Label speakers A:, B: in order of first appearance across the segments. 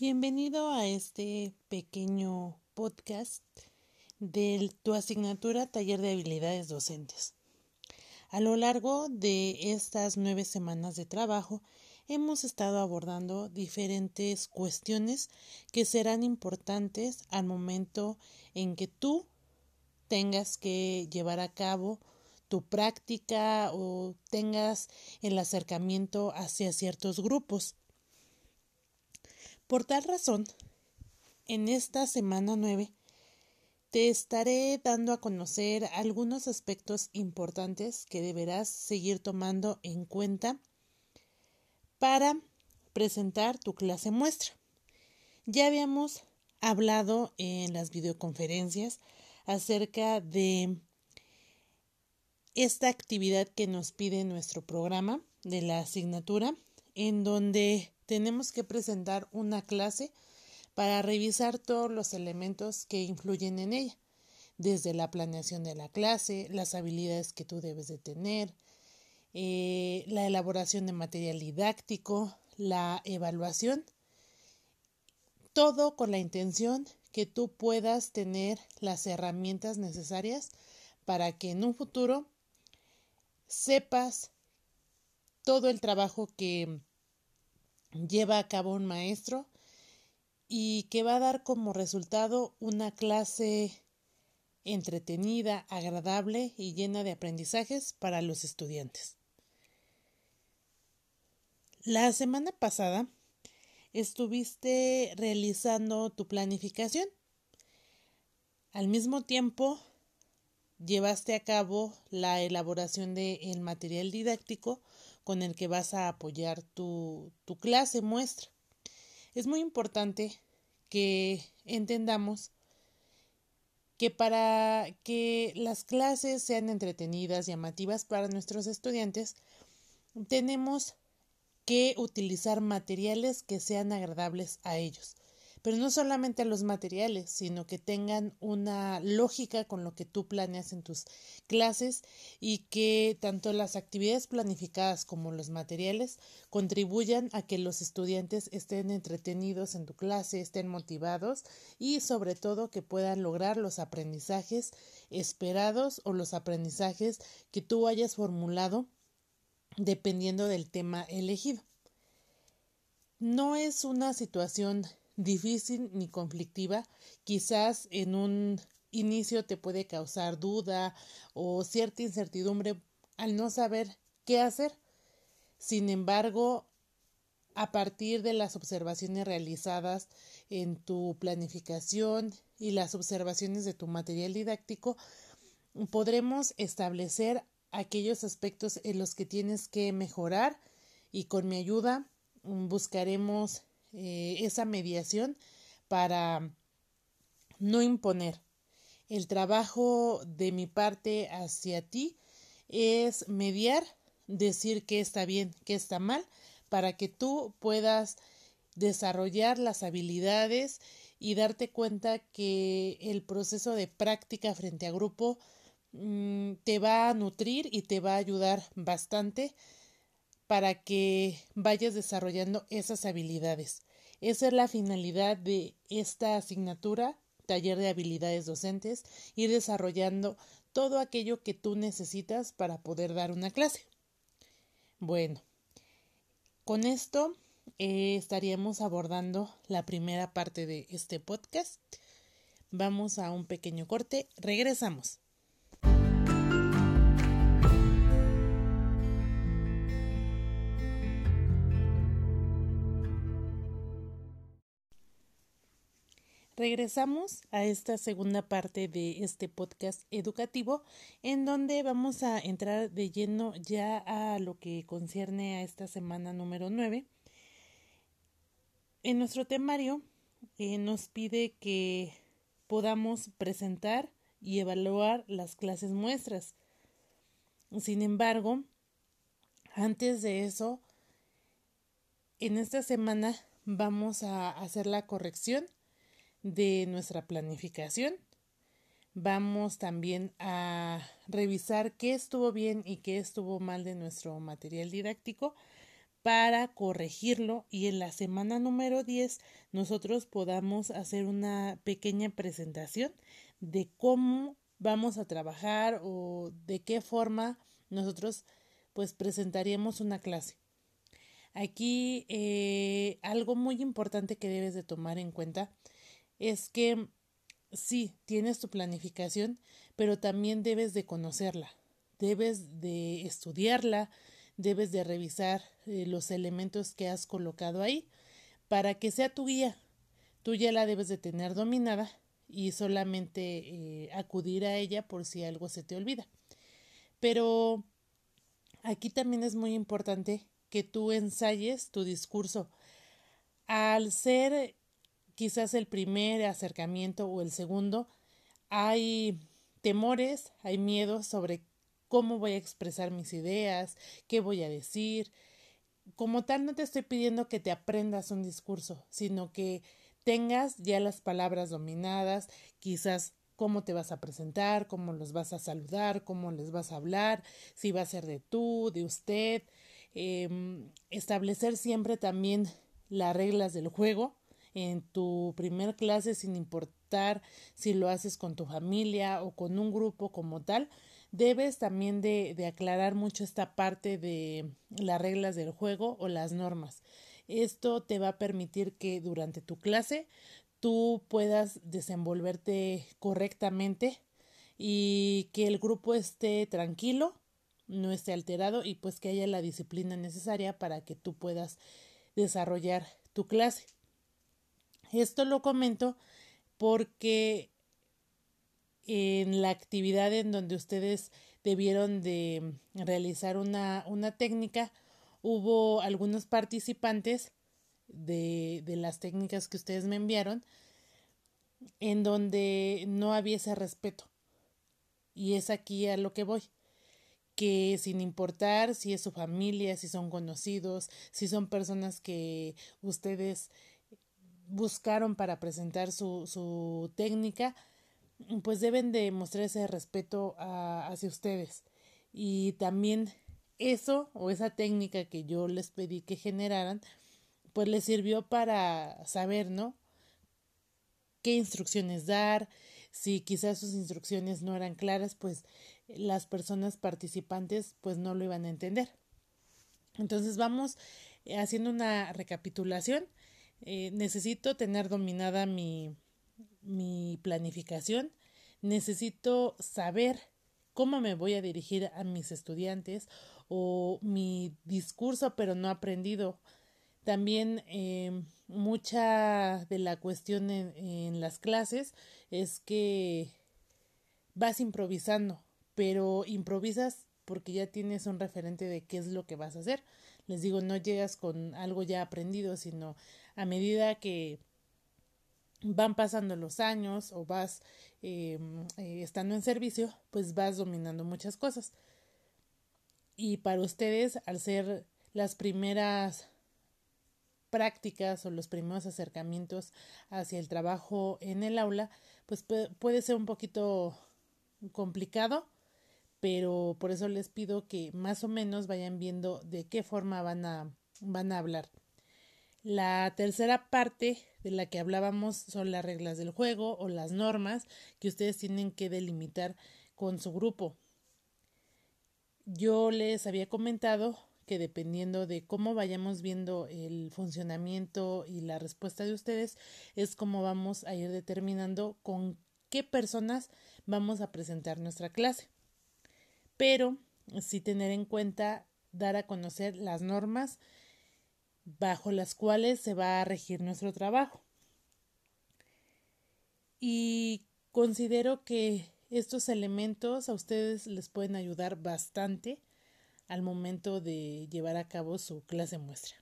A: Bienvenido a este pequeño podcast de tu asignatura Taller de Habilidades Docentes. A lo largo de estas nueve semanas de trabajo hemos estado abordando diferentes cuestiones que serán importantes al momento en que tú tengas que llevar a cabo tu práctica o tengas el acercamiento hacia ciertos grupos. Por tal razón, en esta semana 9 te estaré dando a conocer algunos aspectos importantes que deberás seguir tomando en cuenta para presentar tu clase muestra. Ya habíamos hablado en las videoconferencias acerca de esta actividad que nos pide nuestro programa de la asignatura, en donde tenemos que presentar una clase para revisar todos los elementos que influyen en ella, desde la planeación de la clase, las habilidades que tú debes de tener, eh, la elaboración de material didáctico, la evaluación, todo con la intención que tú puedas tener las herramientas necesarias para que en un futuro sepas todo el trabajo que lleva a cabo un maestro y que va a dar como resultado una clase entretenida, agradable y llena de aprendizajes para los estudiantes. La semana pasada estuviste realizando tu planificación. Al mismo tiempo, llevaste a cabo la elaboración del material didáctico con el que vas a apoyar tu, tu clase muestra. Es muy importante que entendamos que para que las clases sean entretenidas, llamativas para nuestros estudiantes, tenemos que utilizar materiales que sean agradables a ellos pero no solamente los materiales, sino que tengan una lógica con lo que tú planeas en tus clases y que tanto las actividades planificadas como los materiales contribuyan a que los estudiantes estén entretenidos en tu clase, estén motivados y sobre todo que puedan lograr los aprendizajes esperados o los aprendizajes que tú hayas formulado dependiendo del tema elegido. No es una situación difícil ni conflictiva, quizás en un inicio te puede causar duda o cierta incertidumbre al no saber qué hacer. Sin embargo, a partir de las observaciones realizadas en tu planificación y las observaciones de tu material didáctico, podremos establecer aquellos aspectos en los que tienes que mejorar y con mi ayuda buscaremos eh, esa mediación para no imponer. El trabajo de mi parte hacia ti es mediar, decir que está bien, que está mal, para que tú puedas desarrollar las habilidades y darte cuenta que el proceso de práctica frente a grupo mm, te va a nutrir y te va a ayudar bastante para que vayas desarrollando esas habilidades. Esa es la finalidad de esta asignatura, taller de habilidades docentes, ir desarrollando todo aquello que tú necesitas para poder dar una clase. Bueno, con esto eh, estaríamos abordando la primera parte de este podcast. Vamos a un pequeño corte, regresamos. Regresamos a esta segunda parte de este podcast educativo en donde vamos a entrar de lleno ya a lo que concierne a esta semana número 9. En nuestro temario eh, nos pide que podamos presentar y evaluar las clases muestras. Sin embargo, antes de eso, en esta semana vamos a hacer la corrección de nuestra planificación. Vamos también a revisar qué estuvo bien y qué estuvo mal de nuestro material didáctico para corregirlo y en la semana número 10 nosotros podamos hacer una pequeña presentación de cómo vamos a trabajar o de qué forma nosotros pues presentaríamos una clase. Aquí eh, algo muy importante que debes de tomar en cuenta es que sí, tienes tu planificación, pero también debes de conocerla, debes de estudiarla, debes de revisar eh, los elementos que has colocado ahí para que sea tu guía. Tú ya la debes de tener dominada y solamente eh, acudir a ella por si algo se te olvida. Pero aquí también es muy importante que tú ensayes tu discurso. Al ser quizás el primer acercamiento o el segundo, hay temores, hay miedos sobre cómo voy a expresar mis ideas, qué voy a decir. Como tal, no te estoy pidiendo que te aprendas un discurso, sino que tengas ya las palabras dominadas, quizás cómo te vas a presentar, cómo los vas a saludar, cómo les vas a hablar, si va a ser de tú, de usted, em, establecer siempre también las reglas del juego en tu primer clase sin importar si lo haces con tu familia o con un grupo como tal, debes también de, de aclarar mucho esta parte de las reglas del juego o las normas. Esto te va a permitir que durante tu clase tú puedas desenvolverte correctamente y que el grupo esté tranquilo, no esté alterado y pues que haya la disciplina necesaria para que tú puedas desarrollar tu clase. Esto lo comento porque en la actividad en donde ustedes debieron de realizar una, una técnica, hubo algunos participantes de, de las técnicas que ustedes me enviaron en donde no había ese respeto. Y es aquí a lo que voy que sin importar si es su familia, si son conocidos, si son personas que ustedes buscaron para presentar su, su técnica, pues deben de mostrar ese respeto hacia ustedes. Y también eso o esa técnica que yo les pedí que generaran, pues les sirvió para saber, ¿no? qué instrucciones dar, si quizás sus instrucciones no eran claras, pues las personas participantes pues no lo iban a entender. Entonces vamos haciendo una recapitulación. Eh, necesito tener dominada mi, mi planificación. Necesito saber cómo me voy a dirigir a mis estudiantes o mi discurso pero no aprendido. También eh, mucha de la cuestión en las clases es que vas improvisando, pero improvisas porque ya tienes un referente de qué es lo que vas a hacer. Les digo, no llegas con algo ya aprendido, sino a medida que van pasando los años o vas eh, eh, estando en servicio, pues vas dominando muchas cosas. Y para ustedes, al ser las primeras prácticas o los primeros acercamientos hacia el trabajo en el aula, pues puede ser un poquito complicado, pero por eso les pido que más o menos vayan viendo de qué forma van a, van a hablar. La tercera parte de la que hablábamos son las reglas del juego o las normas que ustedes tienen que delimitar con su grupo. Yo les había comentado que dependiendo de cómo vayamos viendo el funcionamiento y la respuesta de ustedes es como vamos a ir determinando con qué personas vamos a presentar nuestra clase. Pero sí tener en cuenta dar a conocer las normas bajo las cuales se va a regir nuestro trabajo. Y considero que estos elementos a ustedes les pueden ayudar bastante al momento de llevar a cabo su clase muestra.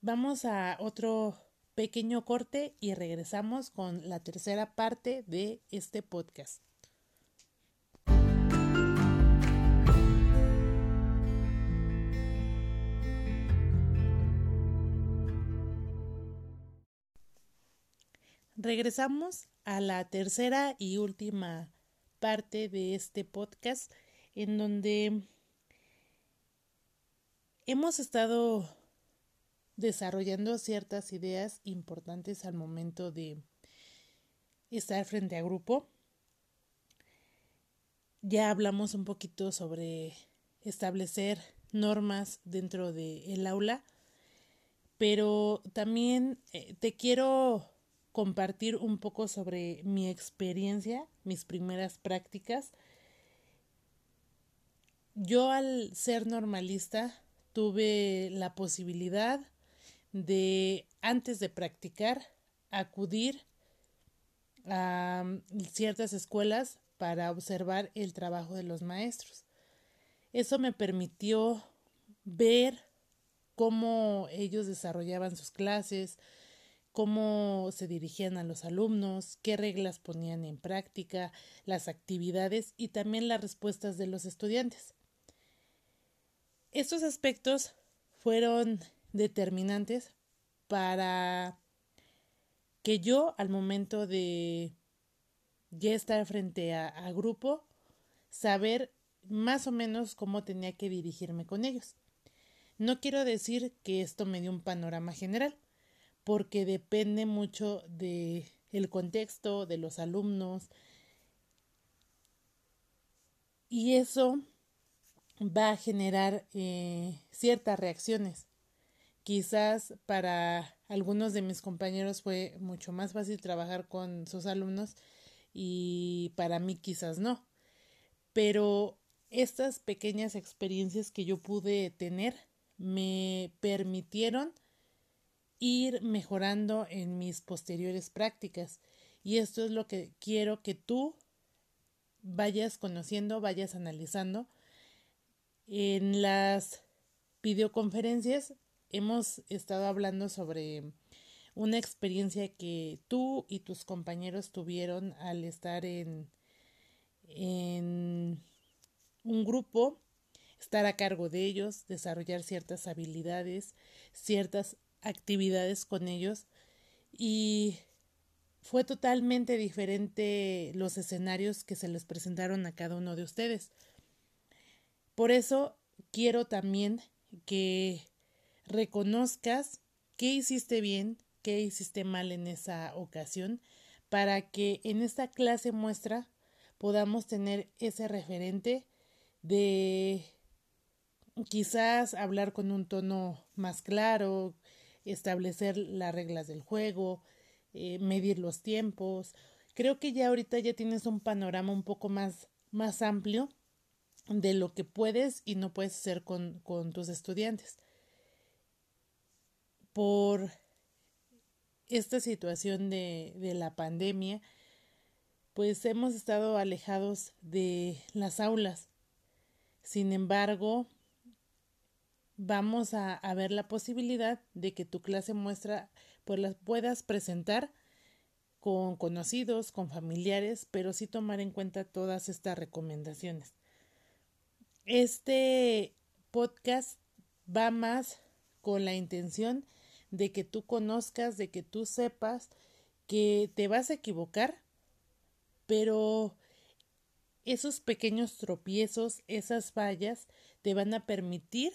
A: Vamos a otro pequeño corte y regresamos con la tercera parte de este podcast. Regresamos a la tercera y última parte de este podcast en donde hemos estado desarrollando ciertas ideas importantes al momento de estar frente a grupo. Ya hablamos un poquito sobre establecer normas dentro del aula, pero también eh, te quiero compartir un poco sobre mi experiencia, mis primeras prácticas. Yo al ser normalista tuve la posibilidad de, antes de practicar, acudir a ciertas escuelas para observar el trabajo de los maestros. Eso me permitió ver cómo ellos desarrollaban sus clases, cómo se dirigían a los alumnos, qué reglas ponían en práctica, las actividades y también las respuestas de los estudiantes. Estos aspectos fueron determinantes para que yo al momento de ya estar frente a, grupo, saber más o menos cómo tenía que dirigirme con ellos. No quiero decir que esto me dio un panorama general, porque depende mucho de el contexto de los alumnos y eso va a generar eh, ciertas reacciones. Quizás para algunos de mis compañeros fue mucho más fácil trabajar con sus alumnos y para mí quizás no. Pero estas pequeñas experiencias que yo pude tener me permitieron ir mejorando en mis posteriores prácticas. Y esto es lo que quiero que tú vayas conociendo, vayas analizando. En las videoconferencias hemos estado hablando sobre una experiencia que tú y tus compañeros tuvieron al estar en, en un grupo, estar a cargo de ellos, desarrollar ciertas habilidades, ciertas actividades con ellos y fue totalmente diferente los escenarios que se les presentaron a cada uno de ustedes. Por eso quiero también que reconozcas qué hiciste bien, qué hiciste mal en esa ocasión, para que en esta clase muestra podamos tener ese referente de quizás hablar con un tono más claro, establecer las reglas del juego, eh, medir los tiempos. Creo que ya ahorita ya tienes un panorama un poco más, más amplio de lo que puedes y no puedes hacer con, con tus estudiantes. Por esta situación de, de la pandemia, pues hemos estado alejados de las aulas. Sin embargo, vamos a, ver la posibilidad de que tu clase muestra pues las puedas presentar con conocidos, con familiares, pero sí tomar en cuenta todas estas recomendaciones. Este podcast va más con la intención de que tú conozcas, de que tú sepas que te vas a equivocar, pero esos pequeños tropiezos, esas fallas, te van a permitir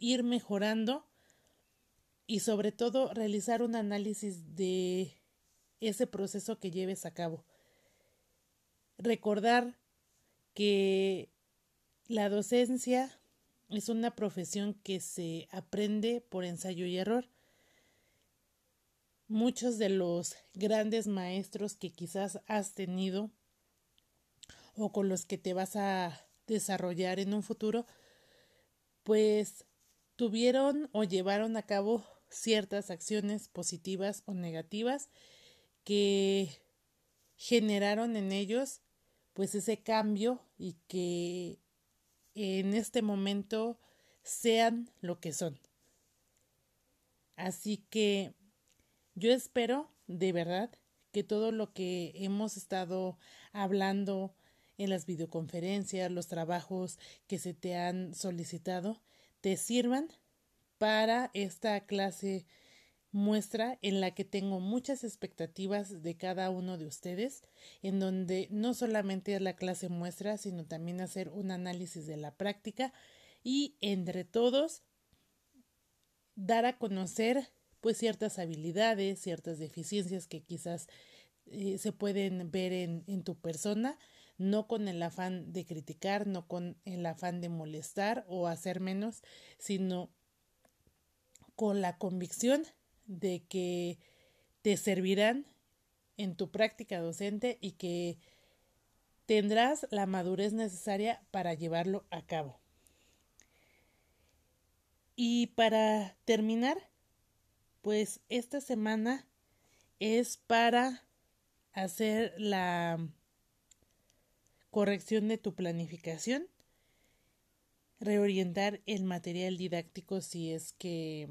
A: ir mejorando y sobre todo realizar un análisis de ese proceso que lleves a cabo. Recordar que la docencia es una profesión que se aprende por ensayo y error. Muchos de los grandes maestros que quizás has tenido o con los que te vas a desarrollar en un futuro, pues tuvieron o llevaron a cabo ciertas acciones positivas o negativas que generaron en ellos pues ese cambio y que en este momento sean lo que son. Así que yo espero de verdad que todo lo que hemos estado hablando en las videoconferencias, los trabajos que se te han solicitado, te sirvan para esta clase muestra en la que tengo muchas expectativas de cada uno de ustedes, en donde no solamente es la clase muestra, sino también hacer un análisis de la práctica y entre todos dar a conocer pues ciertas habilidades, ciertas deficiencias que quizás eh, se pueden ver en, en tu persona, no con el afán de criticar, no con el afán de molestar o hacer menos, sino con la convicción de que te servirán en tu práctica docente y que tendrás la madurez necesaria para llevarlo a cabo. Y para terminar, pues esta semana es para hacer la corrección de tu planificación, reorientar el material didáctico si es que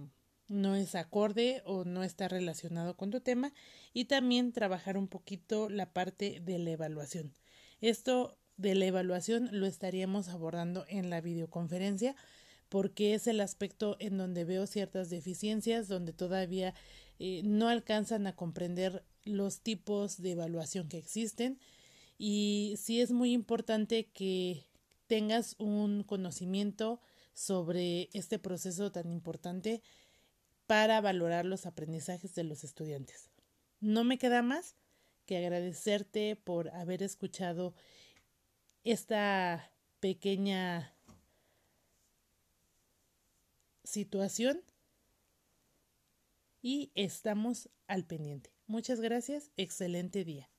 A: no es acorde o no está relacionado con tu tema y también trabajar un poquito la parte de la evaluación. Esto de la evaluación lo estaríamos abordando en la videoconferencia porque es el aspecto en donde veo ciertas deficiencias, donde todavía eh, no alcanzan a comprender los tipos de evaluación que existen y sí es muy importante que tengas un conocimiento sobre este proceso tan importante para valorar los aprendizajes de los estudiantes. No me queda más que agradecerte por haber escuchado esta pequeña situación y estamos al pendiente. Muchas gracias, excelente día.